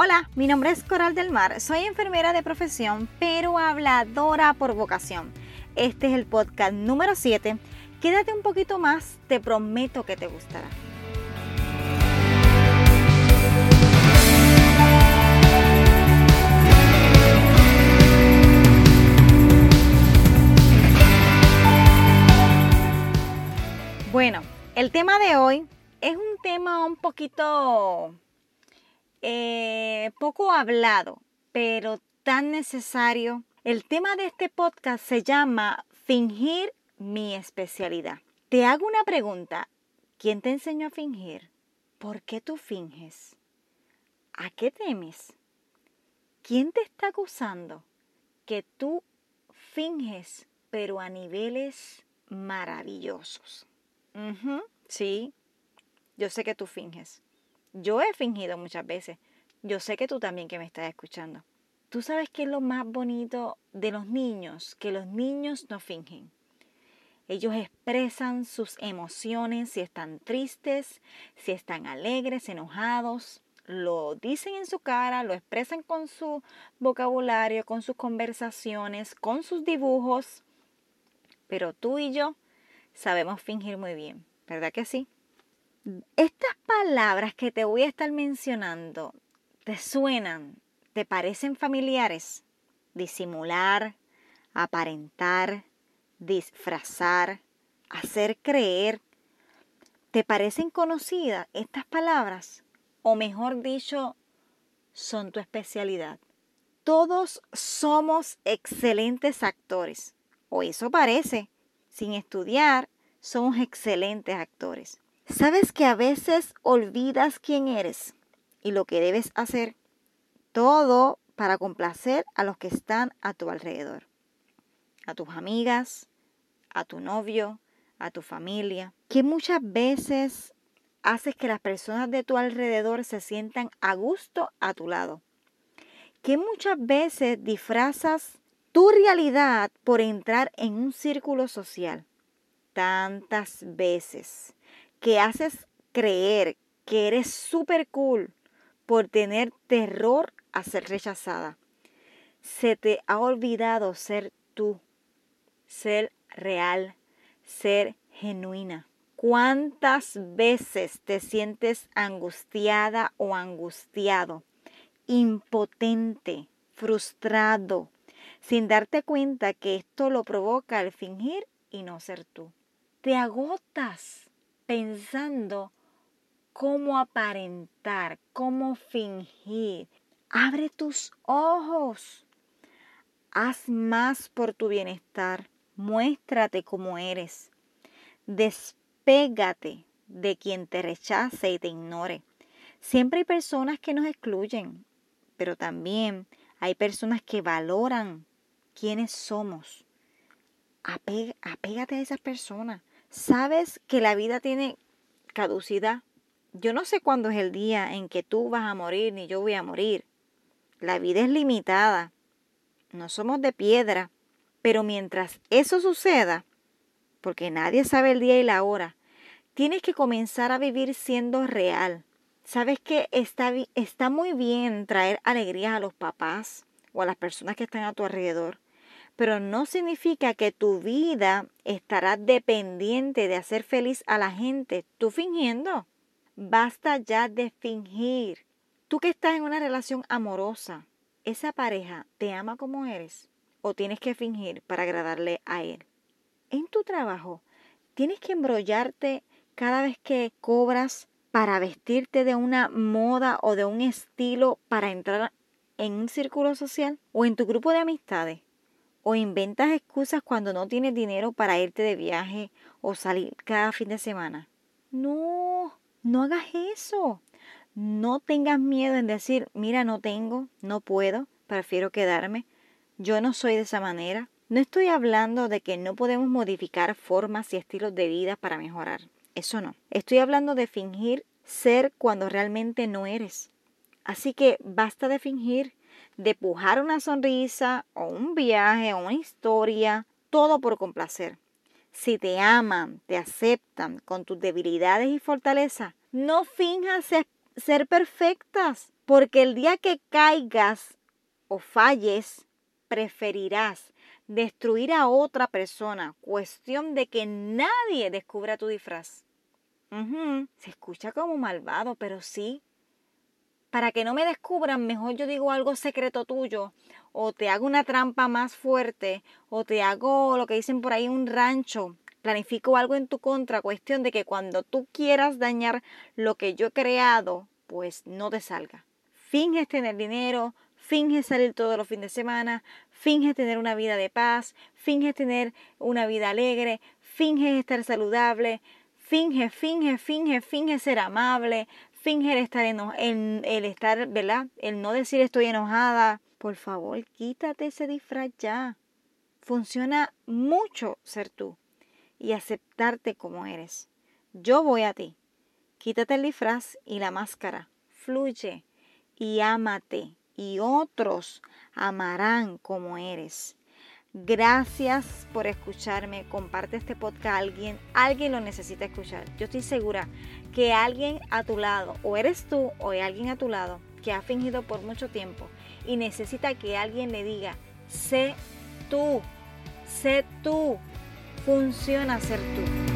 Hola, mi nombre es Coral del Mar, soy enfermera de profesión, pero habladora por vocación. Este es el podcast número 7. Quédate un poquito más, te prometo que te gustará. Bueno, el tema de hoy es un tema un poquito eh, poco hablado, pero tan necesario. El tema de este podcast se llama Fingir mi especialidad. Te hago una pregunta. ¿Quién te enseñó a fingir? ¿Por qué tú finges? ¿A qué temes? ¿Quién te está acusando que tú finges, pero a niveles maravillosos? sí, yo sé que tú finges. Yo he fingido muchas veces. Yo sé que tú también que me estás escuchando. Tú sabes qué es lo más bonito de los niños, que los niños no fingen. Ellos expresan sus emociones, si están tristes, si están alegres, enojados, lo dicen en su cara, lo expresan con su vocabulario, con sus conversaciones, con sus dibujos. Pero tú y yo sabemos fingir muy bien, ¿verdad que sí? Estas palabras que te voy a estar mencionando, ¿te suenan? ¿Te parecen familiares? Disimular, aparentar, disfrazar, hacer creer. ¿Te parecen conocidas estas palabras? O mejor dicho, son tu especialidad. Todos somos excelentes actores, o eso parece. Sin estudiar, somos excelentes actores. ¿Sabes que a veces olvidas quién eres y lo que debes hacer? Todo para complacer a los que están a tu alrededor. A tus amigas, a tu novio, a tu familia. Que muchas veces haces que las personas de tu alrededor se sientan a gusto a tu lado. Que muchas veces disfrazas tu realidad por entrar en un círculo social. Tantas veces que haces creer que eres súper cool por tener terror a ser rechazada. Se te ha olvidado ser tú, ser real, ser genuina. ¿Cuántas veces te sientes angustiada o angustiado, impotente, frustrado, sin darte cuenta que esto lo provoca el fingir y no ser tú? Te agotas pensando cómo aparentar, cómo fingir. Abre tus ojos. Haz más por tu bienestar. Muéstrate como eres. Despégate de quien te rechace y te ignore. Siempre hay personas que nos excluyen, pero también hay personas que valoran quiénes somos. apégate a esas personas sabes que la vida tiene caducidad. Yo no sé cuándo es el día en que tú vas a morir ni yo voy a morir. La vida es limitada. No somos de piedra. Pero mientras eso suceda, porque nadie sabe el día y la hora, tienes que comenzar a vivir siendo real. Sabes que está, está muy bien traer alegrías a los papás o a las personas que están a tu alrededor pero no significa que tu vida estará dependiente de hacer feliz a la gente, tú fingiendo. Basta ya de fingir. Tú que estás en una relación amorosa, ¿esa pareja te ama como eres? ¿O tienes que fingir para agradarle a él? En tu trabajo, ¿tienes que embrollarte cada vez que cobras para vestirte de una moda o de un estilo para entrar en un círculo social? ¿O en tu grupo de amistades? O inventas excusas cuando no tienes dinero para irte de viaje o salir cada fin de semana. No, no hagas eso. No tengas miedo en decir, mira, no tengo, no puedo, prefiero quedarme. Yo no soy de esa manera. No estoy hablando de que no podemos modificar formas y estilos de vida para mejorar. Eso no. Estoy hablando de fingir ser cuando realmente no eres. Así que basta de fingir de pujar una sonrisa o un viaje o una historia, todo por complacer. Si te aman, te aceptan con tus debilidades y fortalezas, no finjas ser perfectas, porque el día que caigas o falles, preferirás destruir a otra persona, cuestión de que nadie descubra tu disfraz. Se escucha como malvado, pero sí. Para que no me descubran, mejor yo digo algo secreto tuyo, o te hago una trampa más fuerte, o te hago lo que dicen por ahí un rancho, planifico algo en tu contra, cuestión de que cuando tú quieras dañar lo que yo he creado, pues no te salga. Finges tener dinero, finges salir todos los fines de semana, finges tener una vida de paz, finges tener una vida alegre, finges estar saludable, finge, finge, finge, finge ser amable, finge el estar, en, el estar, ¿verdad? El no decir estoy enojada. Por favor, quítate ese disfraz ya. Funciona mucho ser tú y aceptarte como eres. Yo voy a ti. Quítate el disfraz y la máscara. Fluye y ámate y otros amarán como eres. Gracias por escucharme. Comparte este podcast a alguien. Alguien lo necesita escuchar. Yo estoy segura que alguien a tu lado, o eres tú o hay alguien a tu lado que ha fingido por mucho tiempo y necesita que alguien le diga, sé tú, sé tú, funciona ser tú.